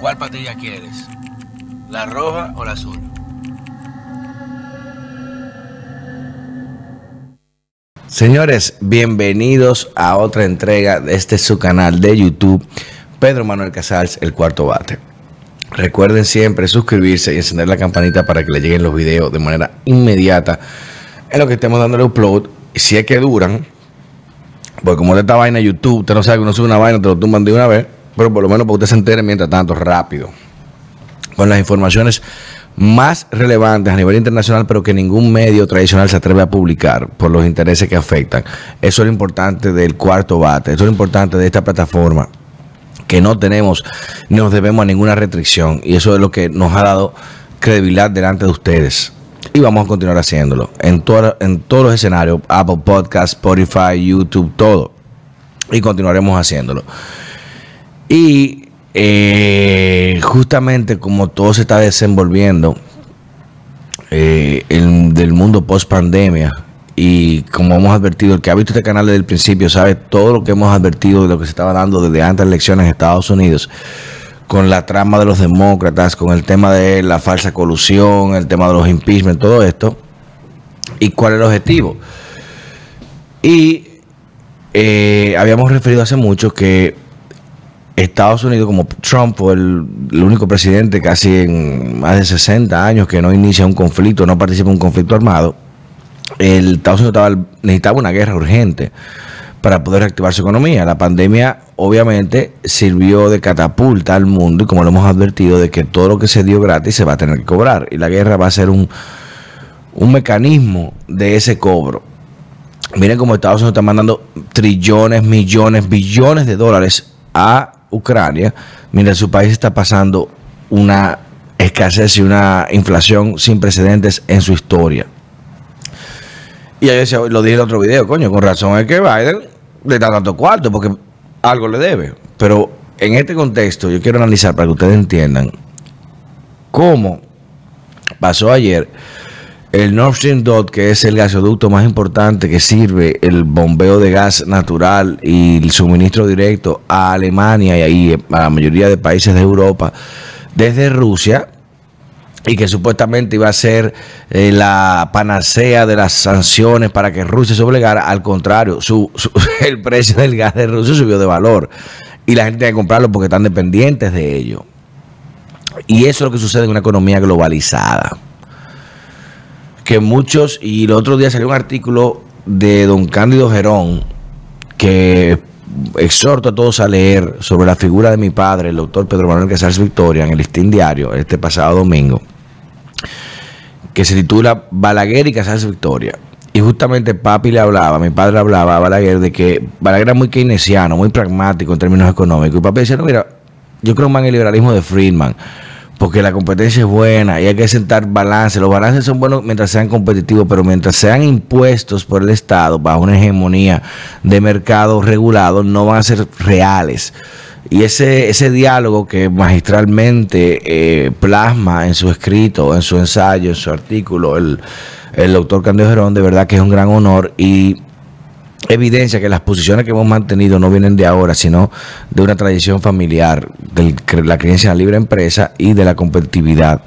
¿Cuál patilla quieres? ¿La roja o la azul? Señores, bienvenidos a otra entrega de este su canal de YouTube, Pedro Manuel Casals, el cuarto bate. Recuerden siempre suscribirse y encender la campanita para que le lleguen los videos de manera inmediata en lo que estemos dándole upload. Si es que duran, porque como de esta vaina YouTube, usted no sabe que uno sube una vaina, te lo tumban de una vez, pero por lo menos para usted se entere mientras tanto rápido. Con las informaciones más relevantes a nivel internacional, pero que ningún medio tradicional se atreve a publicar por los intereses que afectan. Eso es lo importante del cuarto bate, eso es lo importante de esta plataforma, que no tenemos, ni nos debemos a ninguna restricción, y eso es lo que nos ha dado credibilidad delante de ustedes. Y vamos a continuar haciéndolo en, en todos los escenarios, Apple Podcast, Spotify, YouTube, todo. Y continuaremos haciéndolo. Y eh, justamente como todo se está desenvolviendo eh, del mundo post pandemia y como hemos advertido, el que ha visto este canal desde el principio sabe todo lo que hemos advertido de lo que se estaba dando desde antes de las elecciones en Estados Unidos con la trama de los demócratas, con el tema de la falsa colusión, el tema de los impeachment, todo esto, y cuál es el objetivo. Y eh, habíamos referido hace mucho que Estados Unidos, como Trump fue el, único presidente casi en más de 60 años que no inicia un conflicto, no participa en un conflicto armado, el Estados Unidos necesitaba una guerra urgente para poder reactivar su economía. La pandemia obviamente sirvió de catapulta al mundo y como lo hemos advertido de que todo lo que se dio gratis se va a tener que cobrar y la guerra va a ser un, un mecanismo de ese cobro. Miren cómo Estados Unidos está mandando trillones, millones, billones de dólares a Ucrania, mientras su país está pasando una escasez y una inflación sin precedentes en su historia. Y ahí lo dije en otro video, coño, con razón es que Biden le da tanto cuarto porque algo le debe. Pero en este contexto yo quiero analizar para que ustedes entiendan cómo pasó ayer el Nord Stream 2, que es el gasoducto más importante que sirve el bombeo de gas natural y el suministro directo a Alemania y a la mayoría de países de Europa desde Rusia, y que supuestamente iba a ser eh, la panacea de las sanciones para que Rusia se obligara. Al contrario, su, el precio del gas de Rusia subió de valor y la gente tiene que comprarlo porque están dependientes de ello. Y eso es lo que sucede en una economía globalizada que muchos, y el otro día salió un artículo de don Cándido Gerón, que exhorto a todos a leer sobre la figura de mi padre, el doctor Pedro Manuel Casals Victoria, en el Listín Diario, este pasado domingo, que se titula Balaguer y Casals Victoria. Y justamente papi le hablaba, mi padre hablaba a Balaguer de que Balaguer era muy keynesiano, muy pragmático en términos económicos. Y papi decía, no, mira, yo creo más en el liberalismo de Friedman porque la competencia es buena y hay que sentar balance. Los balances son buenos mientras sean competitivos, pero mientras sean impuestos por el Estado bajo una hegemonía de mercado regulado, no van a ser reales. Y ese, ese diálogo que magistralmente eh, plasma en su escrito, en su ensayo, en su artículo, el, el doctor Candido Gerón, de verdad que es un gran honor y evidencia que las posiciones que hemos mantenido no vienen de ahora, sino de una tradición familiar, de la creencia en la libre empresa y de la competitividad,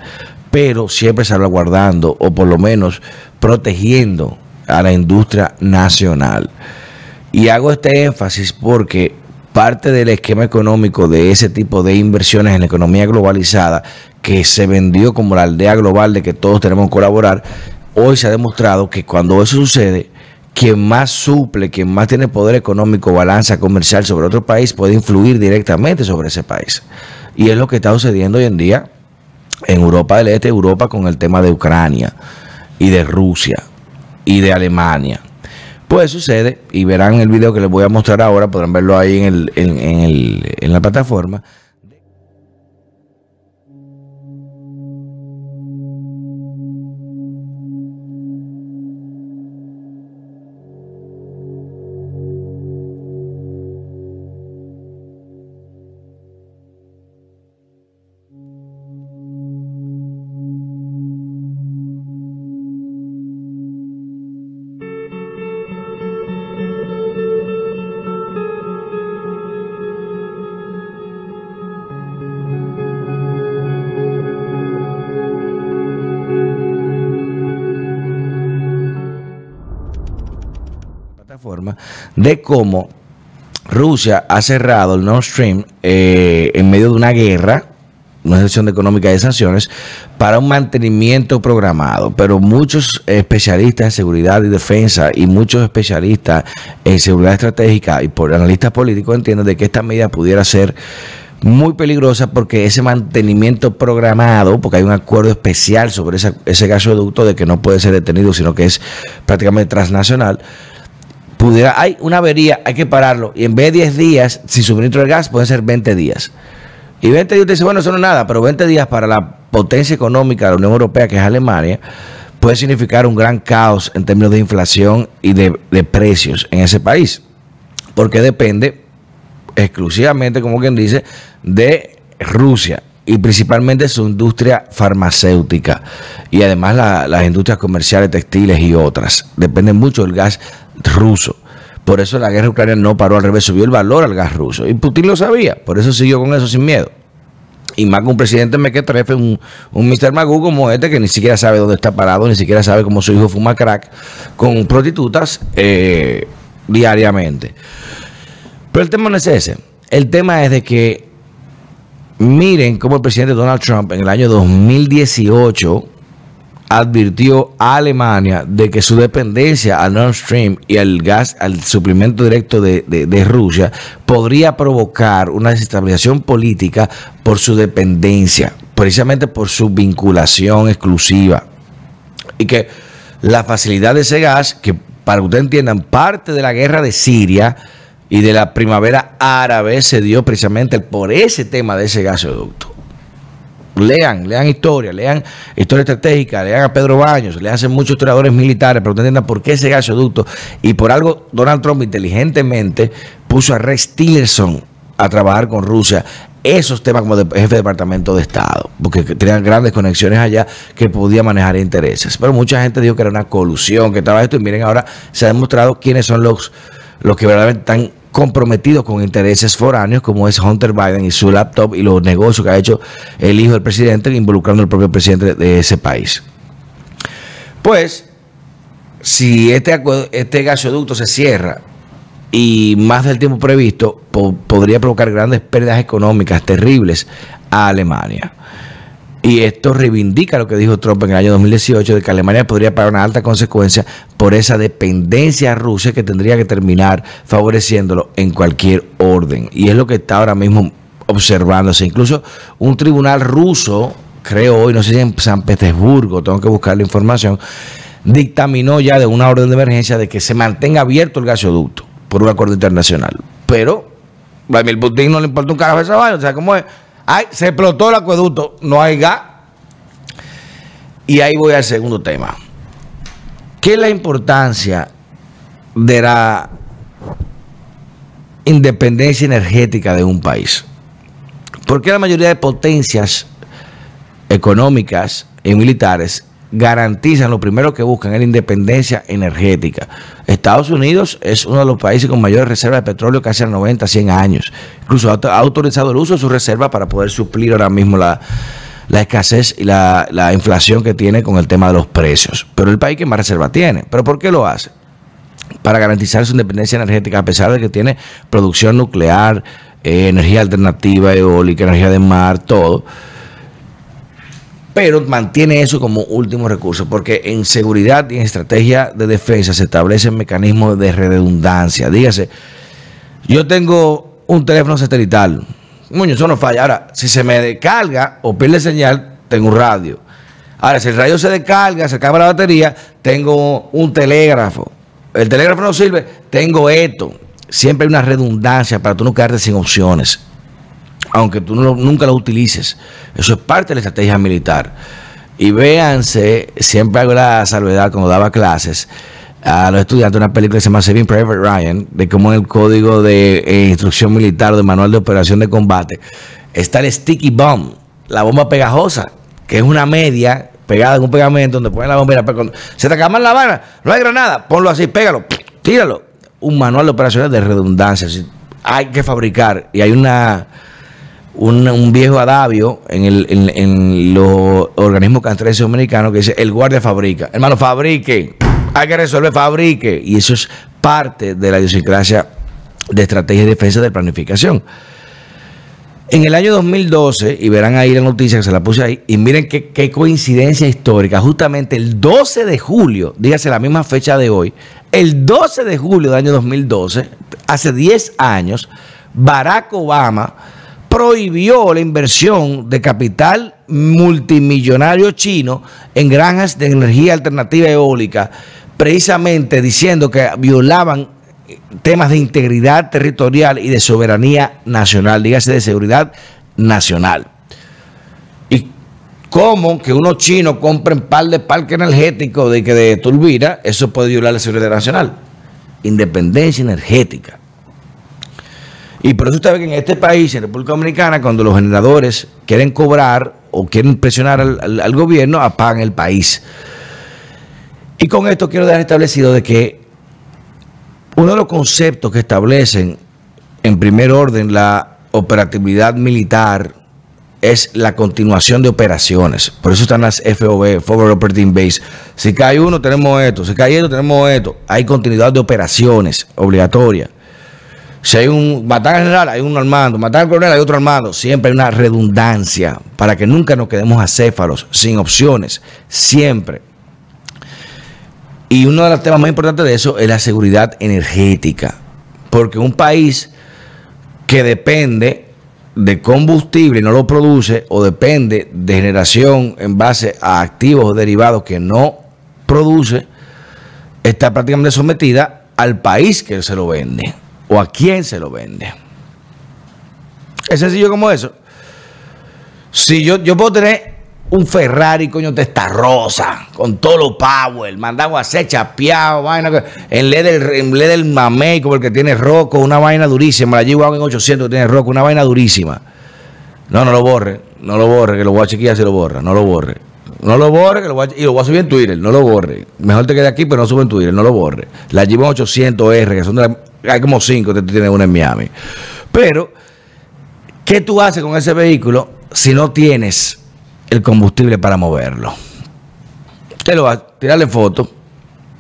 pero siempre salvaguardando o por lo menos protegiendo a la industria nacional. Y hago este énfasis porque parte del esquema económico de ese tipo de inversiones en la economía globalizada, que se vendió como la aldea global de que todos tenemos que colaborar, hoy se ha demostrado que cuando eso sucede, quien más suple, quien más tiene poder económico, balanza comercial sobre otro país, puede influir directamente sobre ese país. Y es lo que está sucediendo hoy en día en Europa del Este, Europa con el tema de Ucrania y de Rusia y de Alemania. Pues sucede, y verán el video que les voy a mostrar ahora, podrán verlo ahí en, el, en, el, en la plataforma plataforma de cómo Rusia ha cerrado el Nord Stream eh, en medio de una guerra, una situación económica de sanciones, para un mantenimiento programado. Pero muchos especialistas en seguridad y defensa y muchos especialistas en seguridad estratégica y por analistas políticos entienden de que esta medida pudiera ser muy peligrosa porque ese mantenimiento programado, porque hay un acuerdo especial sobre ese gasoducto de que no puede ser detenido, sino que es prácticamente transnacional, hay una avería, hay que pararlo, y en vez de 10 días, sin suministro de gas, pueden ser 20 días. Y 20 días, dice, bueno, eso no es nada, pero 20 días para la potencia económica de la Unión Europea, que es Alemania, puede significar un gran caos en términos de inflación y de, precios en ese país, porque depende exclusivamente, como quien dice, de Rusia y principalmente su industria farmacéutica y además las industrias comerciales, textiles y otras. Dependen mucho del gas ruso. Por eso la guerra ucraniana no paró al revés, subió el valor al gas ruso. Y Putin lo sabía, por eso siguió con eso sin miedo. Y más que un presidente mequetrefe, un, un Mr. Magoo como este que ni siquiera sabe dónde está parado, ni siquiera sabe cómo su hijo fuma crack con prostitutas eh, diariamente. Pero el tema no es ese. El tema es de que miren cómo el presidente Donald Trump en el año 2018 advirtió a Alemania de que su dependencia al Nord Stream y al gas, al suplemento directo de, Rusia, podría provocar una desestabilización política por su dependencia, precisamente por su vinculación exclusiva. Y que la facilidad de ese gas, que para que ustedes entiendan, parte de la guerra de Siria, y de la primavera árabe se dio precisamente por ese tema de ese gasoducto. Lean, lean historia, lean historia estratégica, lean a Pedro Baños, le hacen muchos historiadores militares, pero entiendan por qué ese gasoducto y por algo Donald Trump inteligentemente puso a Rex Tillerson a trabajar con Rusia esos temas como de jefe de departamento de Estado, porque tenían grandes conexiones allá que podía manejar intereses. Pero mucha gente dijo que era una colusión, que estaba esto, y miren, ahora se ha demostrado quiénes son los, los que verdaderamente están comprometido con intereses foráneos como es Hunter Biden y su laptop y los negocios que ha hecho el hijo del presidente involucrando al propio presidente de ese país. Pues, si este, este gasoducto se cierra y más del tiempo previsto, podría provocar grandes pérdidas económicas terribles a Alemania. Y esto reivindica lo que dijo Trump en el año 2018 de que Alemania podría pagar una alta consecuencia por esa dependencia rusa que tendría que terminar favoreciéndolo en cualquier orden. Y es lo que está ahora mismo observándose. Incluso un tribunal ruso, creo hoy, no sé si en San Petersburgo, tengo que buscar la información, dictaminó ya de una orden de emergencia de que se mantenga abierto el gasoducto por un acuerdo internacional. Pero Vladimir Putin no le importa un carajo esa vaina, o sea, ¿cómo es? Ay, se explotó el acueducto, no hay gas. Y ahí voy al segundo tema. ¿Qué es la importancia de la independencia energética de un país? Porque la mayoría de potencias económicas y militares garantizan, lo primero que buscan es la independencia energética. Estados Unidos es uno de los países con mayores reservas de petróleo casi hace 90, 100 años. Incluso ha autorizado el uso de sus reservas para poder suplir ahora mismo la, escasez y la, la, inflación que tiene con el tema de los precios. Pero el país que más reserva tiene. ¿Pero por qué lo hace? Para garantizar su independencia energética, a pesar de que tiene producción nuclear, eh, energía alternativa, eólica, energía de mar, todo pero mantiene eso como último recurso, porque en seguridad y en estrategia de defensa se establecen mecanismos de redundancia. Dígase, yo tengo un teléfono satelital, muño, eso no falla. Ahora, si se me descarga o pierde señal, tengo un radio. Ahora, si el radio se descarga, se acaba la batería, tengo un telégrafo. El telégrafo no sirve, tengo esto. Siempre hay una redundancia para tú no quedarte sin opciones aunque tú nunca lo utilices. Eso es parte de la estrategia militar. Y véanse, siempre hago la salvedad cuando daba clases a los estudiantes una película que se llama Saving Private Ryan, de cómo en el código de eh, instrucción militar de manual de operación de combate está el sticky bomb, la bomba pegajosa, que es una media pegada en un pegamento donde ponen la bomba. Cuando se te acaba la vara, no hay granada, ponlo así, pégalo, tíralo. Un manual de operaciones de redundancia. Hay que fabricar y hay una un, viejo adagio en, el, en, los organismos cantonenses americanos que dice, el guardia fabrica. Hermano, fabrique. Hay que resolver, fabrique. Y eso es parte de la idiosincrasia de estrategia de defensa de planificación. En el año 2012, y verán ahí la noticia que se la puse ahí, y miren qué, qué, coincidencia histórica, justamente el 12 de julio, dígase la misma fecha de hoy, el 12 de julio del año 2012, hace 10 años, Barack Obama prohibió la inversión de capital multimillonario chino en granjas de energía alternativa eólica, precisamente diciendo que violaban temas de integridad territorial y de soberanía nacional, dígase de seguridad nacional. Y cómo que unos chinos compren par de parques energéticos de que de turbina, eso puede violar la seguridad nacional. Independencia energética. Y por eso usted ve que en este país, en República Dominicana, cuando los generadores quieren cobrar o quieren presionar al, gobierno, apagan el país. Y con esto quiero dejar establecido de que uno de los conceptos que establecen en primer orden la operatividad militar es la continuación de operaciones. Por eso están las FOB, Forward Operating Base. Si cae uno, tenemos esto. Si cae esto, tenemos esto. Hay continuidad de operaciones obligatoria. Si hay un matar al general, hay un armando. Matar al coronel, hay otro armando. Siempre hay una redundancia para que nunca nos quedemos acéfalos, sin opciones. Siempre. Y uno de los temas más importantes de eso es la seguridad energética. Porque un país que depende de combustible y no lo produce, o depende de generación en base a activos o derivados que no produce, está prácticamente sometida al país que se lo vende o a quién se lo vende. Es sencillo como eso. Si yo, yo puedo tener un Ferrari, coño, esta rosa, con todo lo power, mandado a hacer chapeado, vaina, en LED del, del mamey, como el que tiene roco, una vaina durísima, la G-Wagon en 800 tiene roco, una vaina durísima. No, no lo borre, no lo borre, que lo voy a chequear si lo borra, no lo borre. No lo borre, que lo voy a, y lo voy a subir en Twitter, no lo borre. Mejor te quede aquí, pero no sube en Twitter, no lo borre. La G-Wagon 800R, que son de la, hay como cinco, tú tienes una en Miami. Pero, ¿qué tú haces con ese vehículo si no tienes el combustible para moverlo. Te lo va a tirarle foto.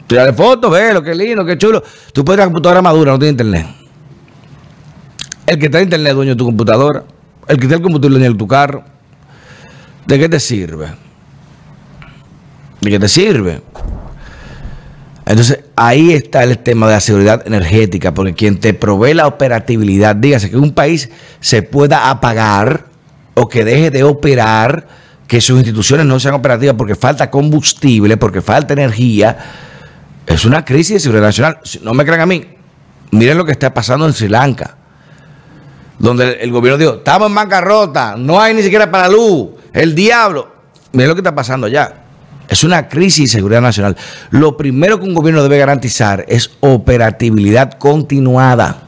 Tirarle foto, ve lo que lindo, qué chulo. Tú puedes tener computadora madura, no tiene internet. El que tiene internet dueño de tu computadora. El que tiene el combustible dueño de tu carro. ¿De qué te sirve? ¿De qué te sirve? Entonces, ahí está el tema de la seguridad energética, porque quien te provee la operatividad, dígase que un país se pueda apagar o que deje de operar que sus instituciones no sean operativas porque falta combustible, porque falta energía, es una crisis de seguridad nacional. No me crean a mí, miren lo que está pasando en Sri Lanka, donde el gobierno dijo, estamos en bancarrota, no hay ni siquiera para luz, el diablo. Miren lo que está pasando allá. Es una crisis de seguridad nacional. Lo primero que un gobierno debe garantizar es operatividad continuada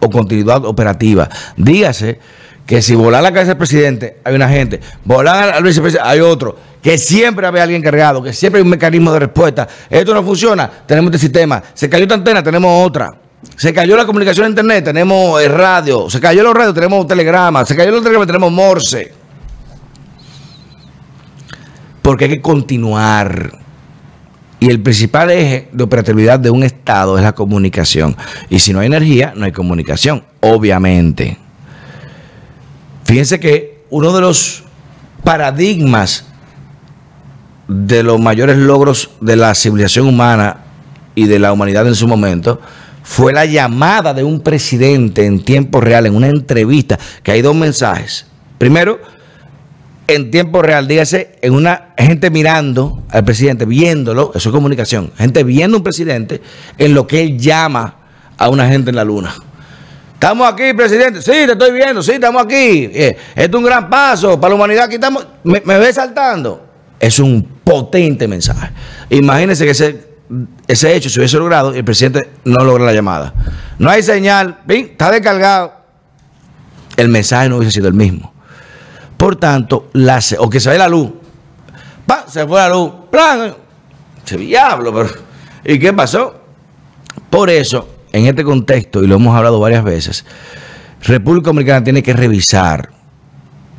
o continuidad operativa. Dígase que si volar la cabeza del presidente, hay una gente, volar al vicepresidente, hay otro, que siempre hay alguien cargado, que siempre hay un mecanismo de respuesta. Esto no funciona, tenemos este sistema. Se cayó esta antena, tenemos otra. Se cayó la comunicación a internet, tenemos el radio. Se cayó los radios, tenemos telegrama. Se cayó los telegramas, tenemos morse. Porque hay que continuar. Y el principal eje de operatividad de un Estado es la comunicación. Y si no hay energía, no hay comunicación, obviamente. Fíjense que uno de los paradigmas de los mayores logros de la civilización humana y de la humanidad en su momento fue la llamada de un presidente en tiempo real, en una entrevista, que hay dos mensajes. Primero, en tiempo real, dígase, en una gente mirando al presidente, viéndolo, eso es comunicación, gente viendo a un presidente en lo que él llama a una gente en la luna. Estamos aquí, presidente. Sí, te estoy viendo. Sí, estamos aquí. Eh, esto es un gran paso para la humanidad. Aquí estamos. Me, ve saltando. Es un potente mensaje. Imagínense que ese, ese hecho se hubiese logrado y el presidente no logra la llamada. No hay señal. Está descargado. El mensaje no hubiese sido el mismo. Por tanto, la, o que se ve la luz. Se fue la luz. ¡Plan! Se diablo, pero. ¿Y qué pasó? Por eso en este contexto, y lo hemos hablado varias veces, República Dominicana tiene que revisar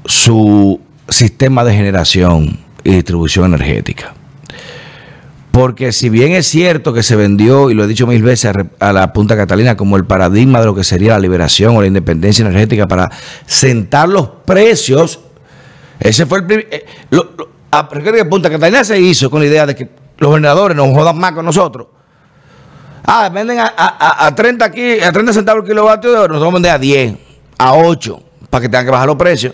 su sistema de generación y distribución energética. Porque si bien es cierto que se vendió, y lo he dicho mil veces, a, la Punta Catalina como el paradigma de lo que sería la liberación o la independencia energética para sentar los precios, ese fue el primer... Eh, que Punta Catalina se hizo con la idea de que los gobernadores nos jodan más con nosotros. Ah, venden a, 30 aquí, a 30 centavos el kilovatio de oro, nosotros vender a 10, a 8, para que tengan que bajar los precios.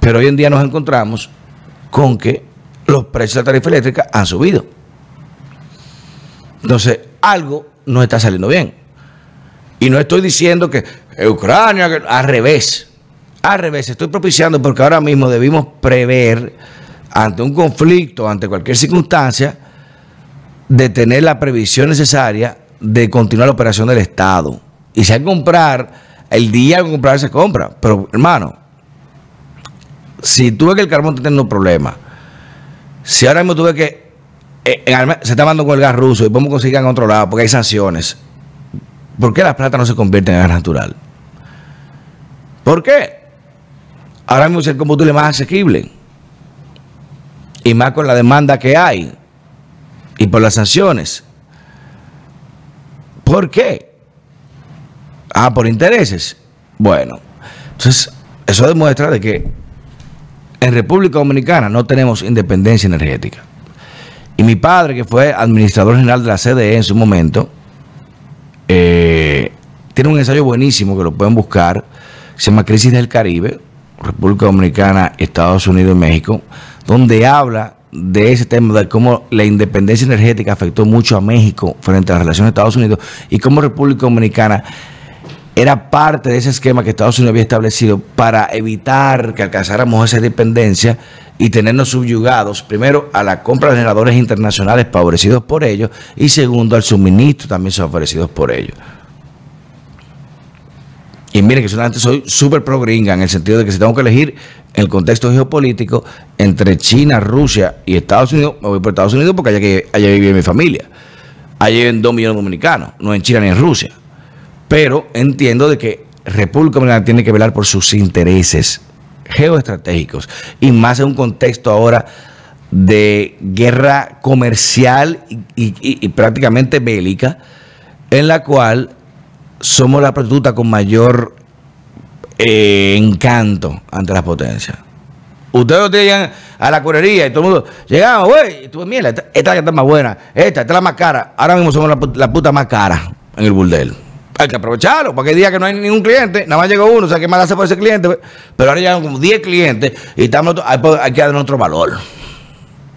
Pero hoy en día nos encontramos con que los precios de la tarifa eléctrica han subido. Entonces, algo no está saliendo bien. Y no estoy diciendo que Ucrania, al revés. Al revés, estoy propiciando porque ahora mismo debimos prever ante un conflicto, ante cualquier circunstancia, de tener la previsión necesaria de continuar la operación del Estado. Y si hay que comprar, el día que comprar se compra. Pero, hermano, si tú ves que el carbón está teniendo problemas, si ahora mismo tú ves que eh, se está mandando con el gas ruso y podemos conseguir en otro lado porque hay sanciones, ¿por qué las plata no se convierten en gas natural? ¿Por qué? Ahora mismo es el combustible más asequible. Y más con la demanda que hay. Y por las sanciones. ¿Por qué? Ah, por intereses. Bueno, entonces eso demuestra de que en República Dominicana no tenemos independencia energética. Y mi padre, que fue administrador general de la CDE en su momento, eh, tiene un ensayo buenísimo que lo pueden buscar, se llama Crisis del Caribe, República Dominicana, Estados Unidos y México, donde habla de ese tema, de cómo la independencia energética afectó mucho a México frente a las relaciones de Estados Unidos y cómo República Dominicana era parte de ese esquema que Estados Unidos había establecido para evitar que alcanzáramos esa dependencia y tenernos subyugados, primero, a la compra de generadores internacionales favorecidos por ellos y segundo, al suministro también favorecidos por ellos. Y miren que solamente soy súper pro gringa en el sentido de que si tengo que elegir en el contexto geopolítico entre China, Rusia y Estados Unidos, me voy por Estados Unidos porque allá, que, allá vive mi familia. Allá viven dos millones de dominicanos, no en China ni en Rusia. Pero entiendo de que República Dominicana tiene que velar por sus intereses geoestratégicos y más en un contexto ahora de guerra comercial y, prácticamente bélica, en la cual somos la prostituta con mayor eh, encanto ante las potencias. Ustedes llegan a la cuerería y todo el mundo, llegamos, güey, tú, mira, esta, esta, está más buena, esta, esta es la más cara. Ahora mismo somos la, la puta más cara en el burdel hay que aprovecharlo, porque hay días que no hay ningún cliente, nada más llega uno, o sea, que más hace por ese cliente, pero ahora llegan como 10 clientes y estamos, hay, que dar otro valor.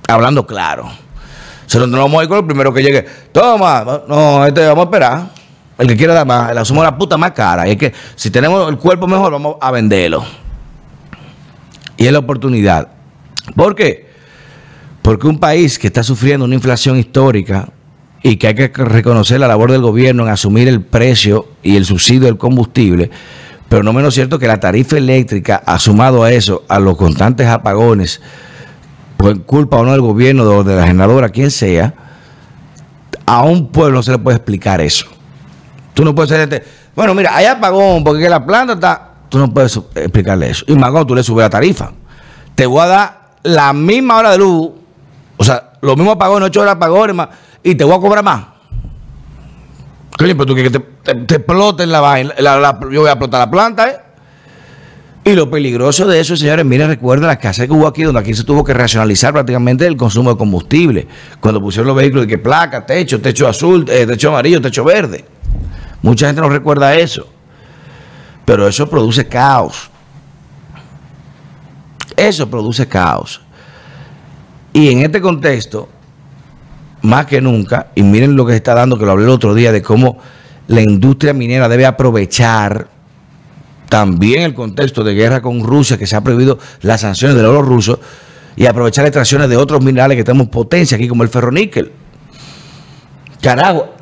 Hablando claro. Se no vamos a ir con el primero que llegue. Toma, no, este vamos a esperar. El que quiera dar más, somos la puta más cara. Y es que si tenemos el cuerpo mejor, vamos a venderlo. Y es la oportunidad. ¿Por qué? Porque un país que está sufriendo una inflación histórica, y que hay que reconocer la labor del gobierno en asumir el precio y el subsidio del combustible, pero no menos cierto que la tarifa eléctrica, asumado a eso, a los constantes apagones, por culpa o no del gobierno, de la generadora, quien sea, a un pueblo no se le puede explicar eso. Tú no puedes ser, bueno, mira, hay apagón porque la planta está, tú no puedes explicarle eso. Y más cuando tú le subes la tarifa, te voy a dar la misma hora de luz, o sea, los mismos apagones, ocho horas más y te voy a cobrar más. Coño, pero tú quieres que te, te, exploten la vaina. yo voy a explotar la planta, ¿eh? Y lo peligroso de eso, señores, miren, recuerden la escasez que hubo aquí, donde aquí se tuvo que racionalizar prácticamente el consumo de combustible. Cuando pusieron los vehículos de que placa, techo, techo azul, eh, techo amarillo, techo verde. Mucha gente no recuerda eso. Pero eso produce caos. Eso produce caos. Y en este contexto, más que nunca, y miren lo que se está dando, que lo hablé el otro día, de cómo la industria minera debe aprovechar también el contexto de guerra con Rusia, que se ha prohibido las sanciones del oro ruso, y aprovechar extracciones de otros minerales que tenemos potencia aquí, como el ferroníquel. Carajo,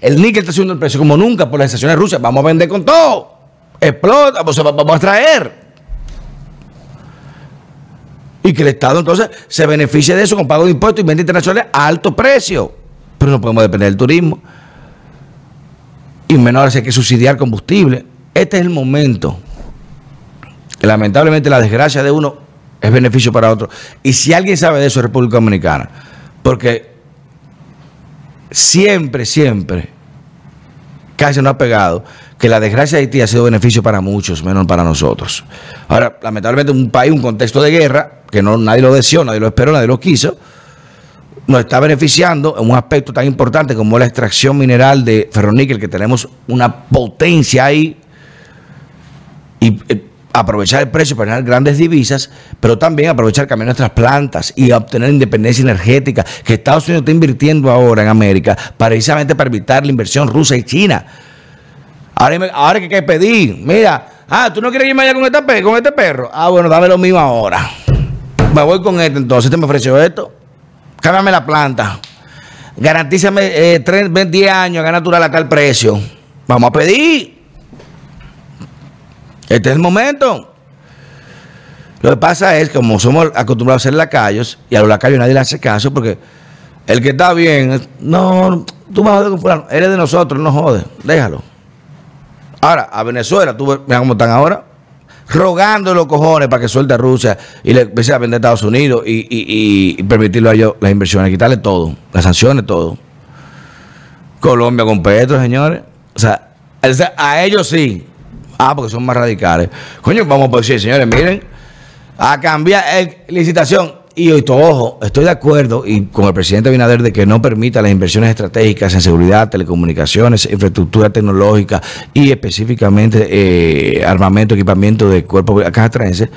el níquel está subiendo el precio como nunca por las sanciones rusas. Vamos a vender con todo. Explota, vamos a traer y que el Estado entonces se beneficie de eso con pago de impuestos y ventas internacionales a alto precio. Pero no podemos depender del turismo. Y menos ahora hay que subsidiar combustible. Este es el momento. Lamentablemente la desgracia de uno es beneficio para otro. Y si alguien sabe de eso es República Dominicana. Porque siempre, siempre, casi no ha pegado que la desgracia de Haití ha sido beneficio para muchos, menos para nosotros. Ahora, lamentablemente, un país, un contexto de guerra, que no nadie lo deseó, nadie lo esperó, nadie lo quiso, nos está beneficiando en un aspecto tan importante como la extracción mineral de ferroníquel, que tenemos una potencia ahí, y eh, aprovechar el precio para ganar grandes divisas, pero también aprovechar cambiar nuestras plantas y obtener independencia energética, que Estados Unidos está invirtiendo ahora en América, precisamente para evitar la inversión rusa y china. Ahora, ahora que hay que pedir, mira, ah, tú no quieres irme allá con este, este perro. Ah, bueno, dame lo mismo ahora. Me voy con este entonces, este me ofreció esto. Cámbiame la planta. Garantízame eh, 10 años a natural a tal precio. Vamos a pedir. Este es el momento. Lo que pasa es que como somos acostumbrados a ser lacayos, y a los lacayos nadie le hace caso, porque el que está bien, no, tú me jodes con fulano, eres de nosotros, no jodes, déjalo. Ahora, a Venezuela, tú mira cómo están ahora, rogando los cojones para que suelte a Rusia y le empiece a vender a Estados Unidos y, permitirlo a ellos las inversiones, quitarle todo, las sanciones, todo. Colombia con Petro, señores. O sea, a ellos sí. Ah, porque son más radicales. Coño, vamos a decir, señores, miren, a cambiar licitación y ojo, estoy de acuerdo y con el presidente Binader de que no permita las inversiones estratégicas en seguridad, telecomunicaciones, infraestructura tecnológica y específicamente eh, armamento, equipamiento de cuerpos castrenses.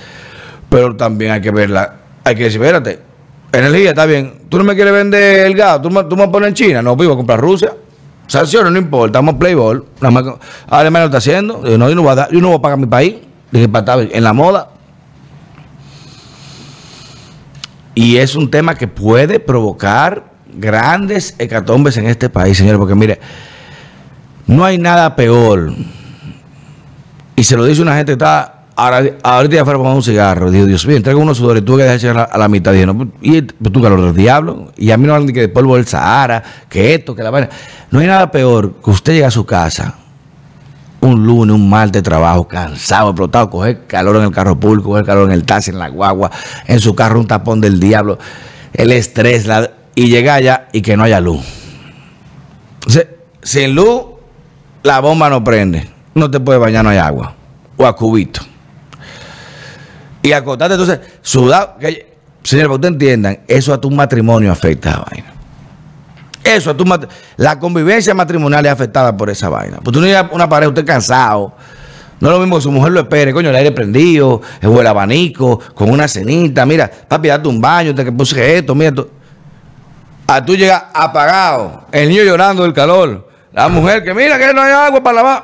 Pero también hay que verla, hay que decir, espérate, energía está bien, tú no me quieres vender el gas, tú me, tú me pones en China, no, vivo a comprar Rusia. Sanciones, no importa, vamos a Playboy. Alemania lo está haciendo, yo no, yo no, voy a yo no voy a pagar mi país, dije, en la moda. Y es un tema que puede provocar grandes hecatombes en este país, señores, porque mire, no hay nada peor. Y se lo dice una gente que está ahora, ahorita ya fuera a un cigarro. Dijo, Dios mío, entrega unos sudores tuve que dejarse a la, mitad. Dije, no, pues, y pues, tú calor del diablo. Y a mí no hablan que de polvo del Sahara, que esto, que la vaina. No hay nada peor que usted llegue a su casa un lunes, un mal de trabajo, cansado, explotado, coger calor en el carro público, coger calor en el taxi, en la guagua, en su carro un tapón del diablo, el estrés, y llega allá y que no haya luz. sin luz, la bomba no prende. No te puedes bañar, no hay agua. O a cubito. Y acostarte entonces, sudado. Que, señor, para que ustedes entiendan, eso a tu matrimonio afecta a vaina. Eso, tu la convivencia matrimonial es afectada por esa vaina. Pues tú no a una pareja, usted cansado. No es lo mismo que su mujer lo espere, coño, el aire prendido, el abanico, con una cenita. Mira, papi, date un baño, te que puse esto, mira. Tú. A tú llegas apagado, el niño llorando del calor, la mujer que mira que no hay agua para lavar.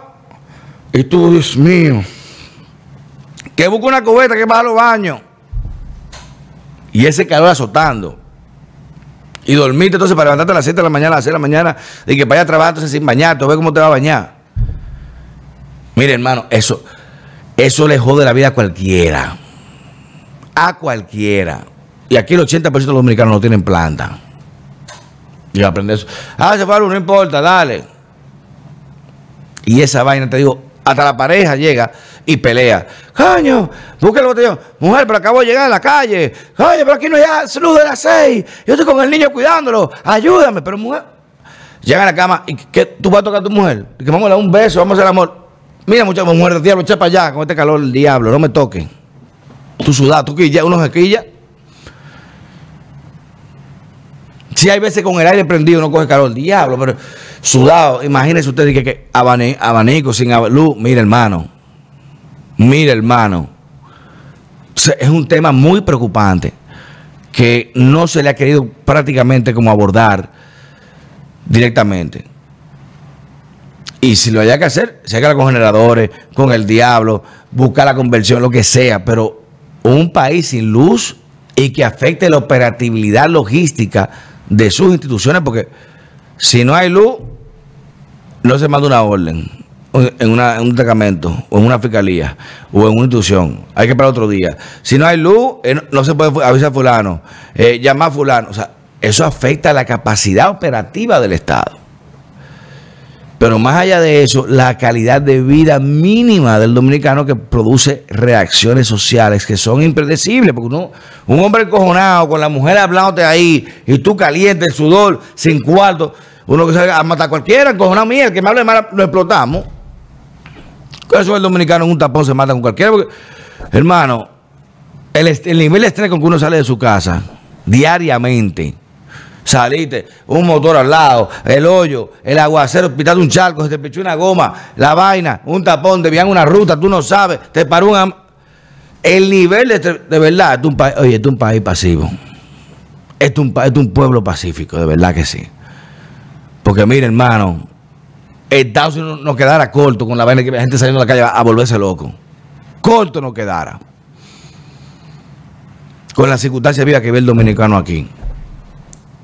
Y tú, Dios mío, que busca una cubeta que va a los baños. Y ese calor azotando. Y dormirte entonces para levantarte a las 7 de la mañana, a las 6 de la mañana, y que vaya a trabajar entonces sin bañarte, ve cómo te va a bañar. Mire, hermano, eso, eso le jode la vida a cualquiera. A cualquiera. Y aquí el 80% de los dominicanos no tienen planta. Y aprender eso. Ah, se fue no importa, dale. Y esa vaina, te digo, hasta la pareja llega y pelea. Coño, busca el botellón. Mujer, pero acabo de llegar a la calle. Coño, pero aquí no hay luz de las seis. Yo estoy con el niño cuidándolo. Ayúdame, pero mujer. Llega a la cama y que tú vas a tocar a tu mujer. Que vamos a dar un beso, vamos a hacer amor. Mira, muchacha, mujer diablo, echa para allá con este calor del diablo, no me toques. Tú sudado, tú quilla, uno se quilla. Si hay veces con el aire prendido no coge calor, diablo, pero sudado. Imagínense ustedes que, que abanico sin luz. Mira, hermano. Mira, hermano. Es un tema muy preocupante que no se le ha querido prácticamente como abordar directamente. Y si lo haya que hacer, se haga con generadores, con el diablo, buscar la conversión, lo que sea, pero un país sin luz y que afecte la operatividad logística de sus instituciones, porque si no hay luz, no se manda una orden en, un destacamento, o en una fiscalía, o en una institución. Hay que para otro día. Si no hay luz, eh, no, se puede avisar a fulano, eh, llamar a fulano. O sea, eso afecta la capacidad operativa del Estado. Pero más allá de eso, la calidad de vida mínima del dominicano que produce reacciones sociales que son impredecibles. Porque uno, un hombre encojonado con la mujer hablándote ahí y tú caliente, el sudor, sin cuarto, uno que se va a matar a cualquiera, encojonado mía, que me hable mal, lo explotamos. Eso el dominicano en un tapón se mata con cualquiera. Porque, hermano, el, el nivel de estrés con que uno sale de su casa diariamente saliste, un motor al lado, el hoyo, el aguacero, pitaste un charco, se te pichó una goma, la vaina, un tapón, te una ruta, tú no sabes, te paró un... El nivel de, de verdad, es un país, oye, es un país pasivo. es un, es un pueblo pacífico, de verdad que sí. Porque mire, hermano, Estados Unidos nos quedara corto con la vaina que la gente saliendo a la calle a volverse loco. Corto nos quedara. Con la circunstancia de vida que ve el dominicano aquí.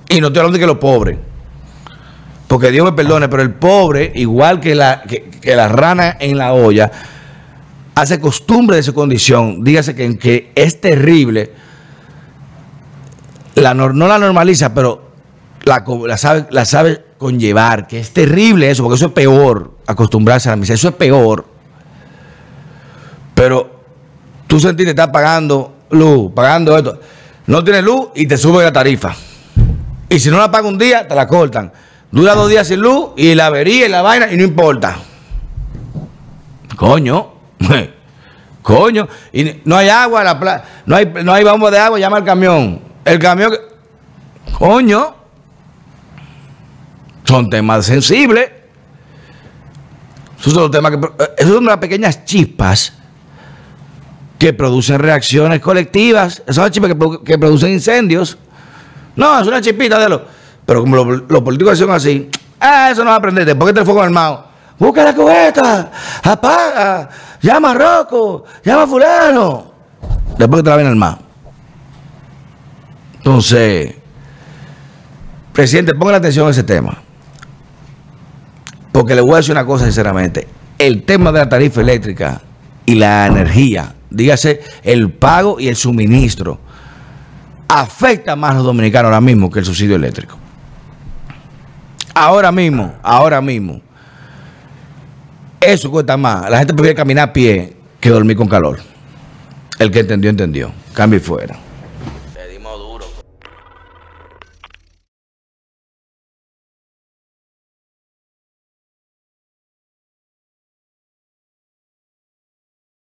Y no estoy hablando de que los pobres. Porque Dios me perdone, pero el pobre, igual que la, que, rana en la olla, hace costumbre de su condición. Dígase que, que es terrible. La, no la normaliza, pero la, la, sabe, la sabe conllevar. Que es terrible eso, porque eso es peor. Acostumbrarse a la miseria. Eso es peor. Pero tú sentiste que estás pagando luz, pagando esto. No tienes luz y te sube la tarifa. Y si no la paga un día, te la cortan. Dura dos días sin luz y la avería y la vaina y no importa. Coño. Coño. Y no hay agua, la no hay, no hay bombo de agua, llama al camión. El camión. Coño. Son temas sensibles. Esos son temas que. Eh, esos son las pequeñas chispas que producen reacciones colectivas. Esas son las chispas que, que producen incendios. No, es una chispita de lo. Pero como los, políticos son así, ah, eso no va a aprender. Después que te fuego armado, busca la cubeta, apaga, llama a Rocco, llama a Fulano. Después que te la ven armado. Entonces, presidente, ponga la atención a ese tema. Porque le voy a decir una cosa sinceramente. El tema de la tarifa eléctrica y la energía, dígase el pago y el suministro afecta más a los dominicanos ahora mismo que el subsidio eléctrico. Ahora mismo, ahora mismo. Eso cuesta más. La gente prefiere caminar a pie que dormir con calor. El que entendió, entendió. Cambio fuera.